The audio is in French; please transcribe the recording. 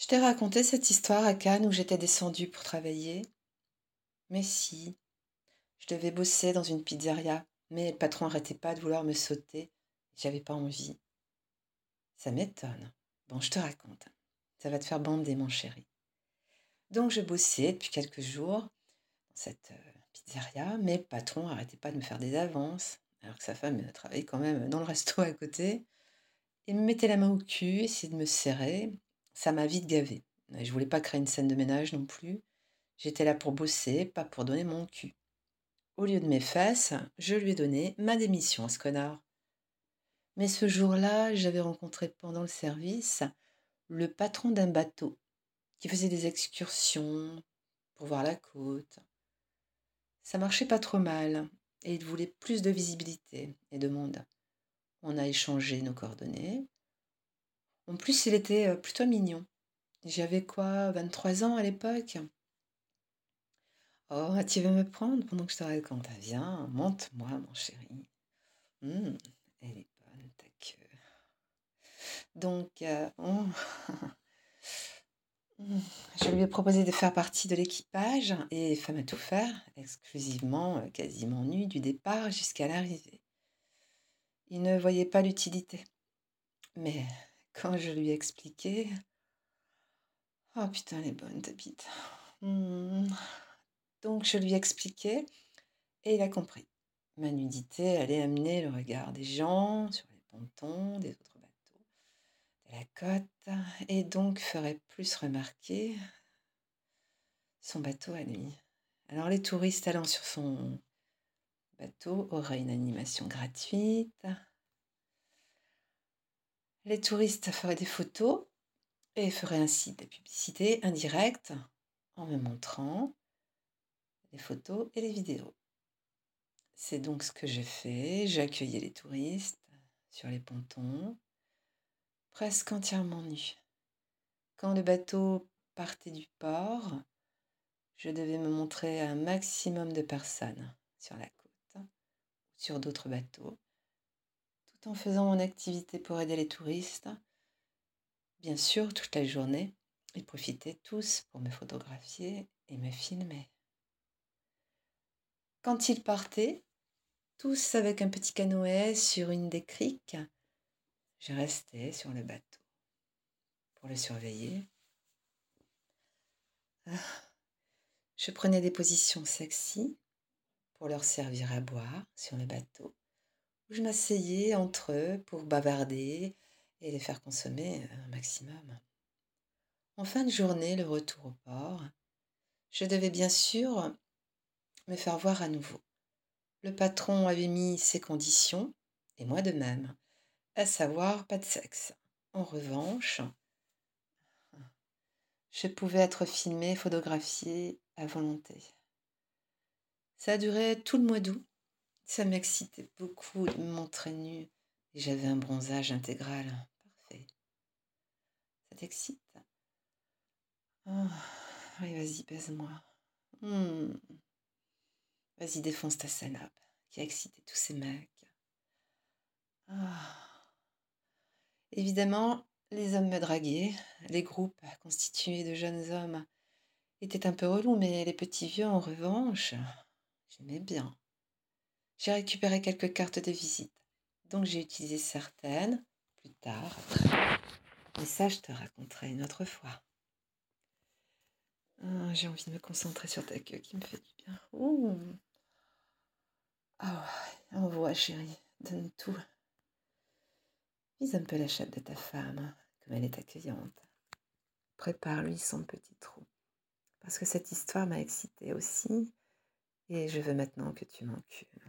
Je t'ai raconté cette histoire à Cannes où j'étais descendue pour travailler. Mais si, je devais bosser dans une pizzeria, mais le patron n'arrêtait pas de vouloir me sauter. J'avais pas envie. Ça m'étonne. Bon, je te raconte. Ça va te faire bander, mon chéri. Donc, je bossais depuis quelques jours dans cette euh, pizzeria, mais le patron n'arrêtait pas de me faire des avances, alors que sa femme travaillait quand même dans le resto à côté. Il me mettait la main au cul, essayait de me serrer, ça m'a vite gavé. Je voulais pas créer une scène de ménage non plus. J'étais là pour bosser, pas pour donner mon cul. Au lieu de mes fesses, je lui ai donné ma démission à ce connard. Mais ce jour-là, j'avais rencontré pendant le service le patron d'un bateau qui faisait des excursions pour voir la côte. Ça marchait pas trop mal et il voulait plus de visibilité et de monde. On a échangé nos coordonnées. En plus, il était euh, plutôt mignon. J'avais quoi, 23 ans à l'époque? Oh, tu veux me prendre pendant que je te raconte? Viens, monte-moi, mon chéri. Hum, elle est bonne, ta queue. Donc, euh, oh, je lui ai proposé de faire partie de l'équipage et femme à tout faire, exclusivement, euh, quasiment nue, du départ jusqu'à l'arrivée. Il ne voyait pas l'utilité. Mais quand je lui ai expliqué. Oh putain, elle est bonne. Hmm. Donc je lui ai expliqué et il a compris. Ma nudité allait amener le regard des gens sur les pontons des autres bateaux de la côte et donc ferait plus remarquer son bateau à lui. Alors les touristes allant sur son bateau auraient une animation gratuite, les touristes feraient des photos et feraient ainsi des publicités indirectes en me montrant les photos et les vidéos. C'est donc ce que j'ai fait. J'ai accueilli les touristes sur les pontons, presque entièrement nus. Quand le bateau partait du port, je devais me montrer à un maximum de personnes sur la côte ou sur d'autres bateaux en faisant mon activité pour aider les touristes. Bien sûr, toute la journée, ils profitaient tous pour me photographier et me filmer. Quand ils partaient, tous avec un petit canoë sur une des criques, je restais sur le bateau pour le surveiller. Ah, je prenais des positions sexy pour leur servir à boire sur le bateau je m'asseyais entre eux pour bavarder et les faire consommer un maximum. En fin de journée, le retour au port, je devais bien sûr me faire voir à nouveau. Le patron avait mis ses conditions, et moi de même, à savoir pas de sexe. En revanche, je pouvais être filmée, photographiée à volonté. Ça a duré tout le mois d'août ça m'excitait beaucoup de me montrer nue et j'avais un bronzage intégral. Parfait. Ça t'excite? Oh, Oui, vas-y, baise-moi. Hmm. Vas-y, défonce ta salope qui a excité tous ces mecs. Ah. Évidemment, les hommes me draguaient. Les groupes constitués de jeunes hommes étaient un peu relous, mais les petits vieux, en revanche, j'aimais bien. J'ai récupéré quelques cartes de visite. Donc j'ai utilisé certaines plus tard. Mais ça, je te raconterai une autre fois. Ah, j'ai envie de me concentrer sur ta queue qui me fait du bien. Ouh. Ah envoie chérie, donne tout. Vise un peu la chatte de ta femme, comme elle est accueillante. Prépare-lui son petit trou. Parce que cette histoire m'a excitée aussi, et je veux maintenant que tu m'encules.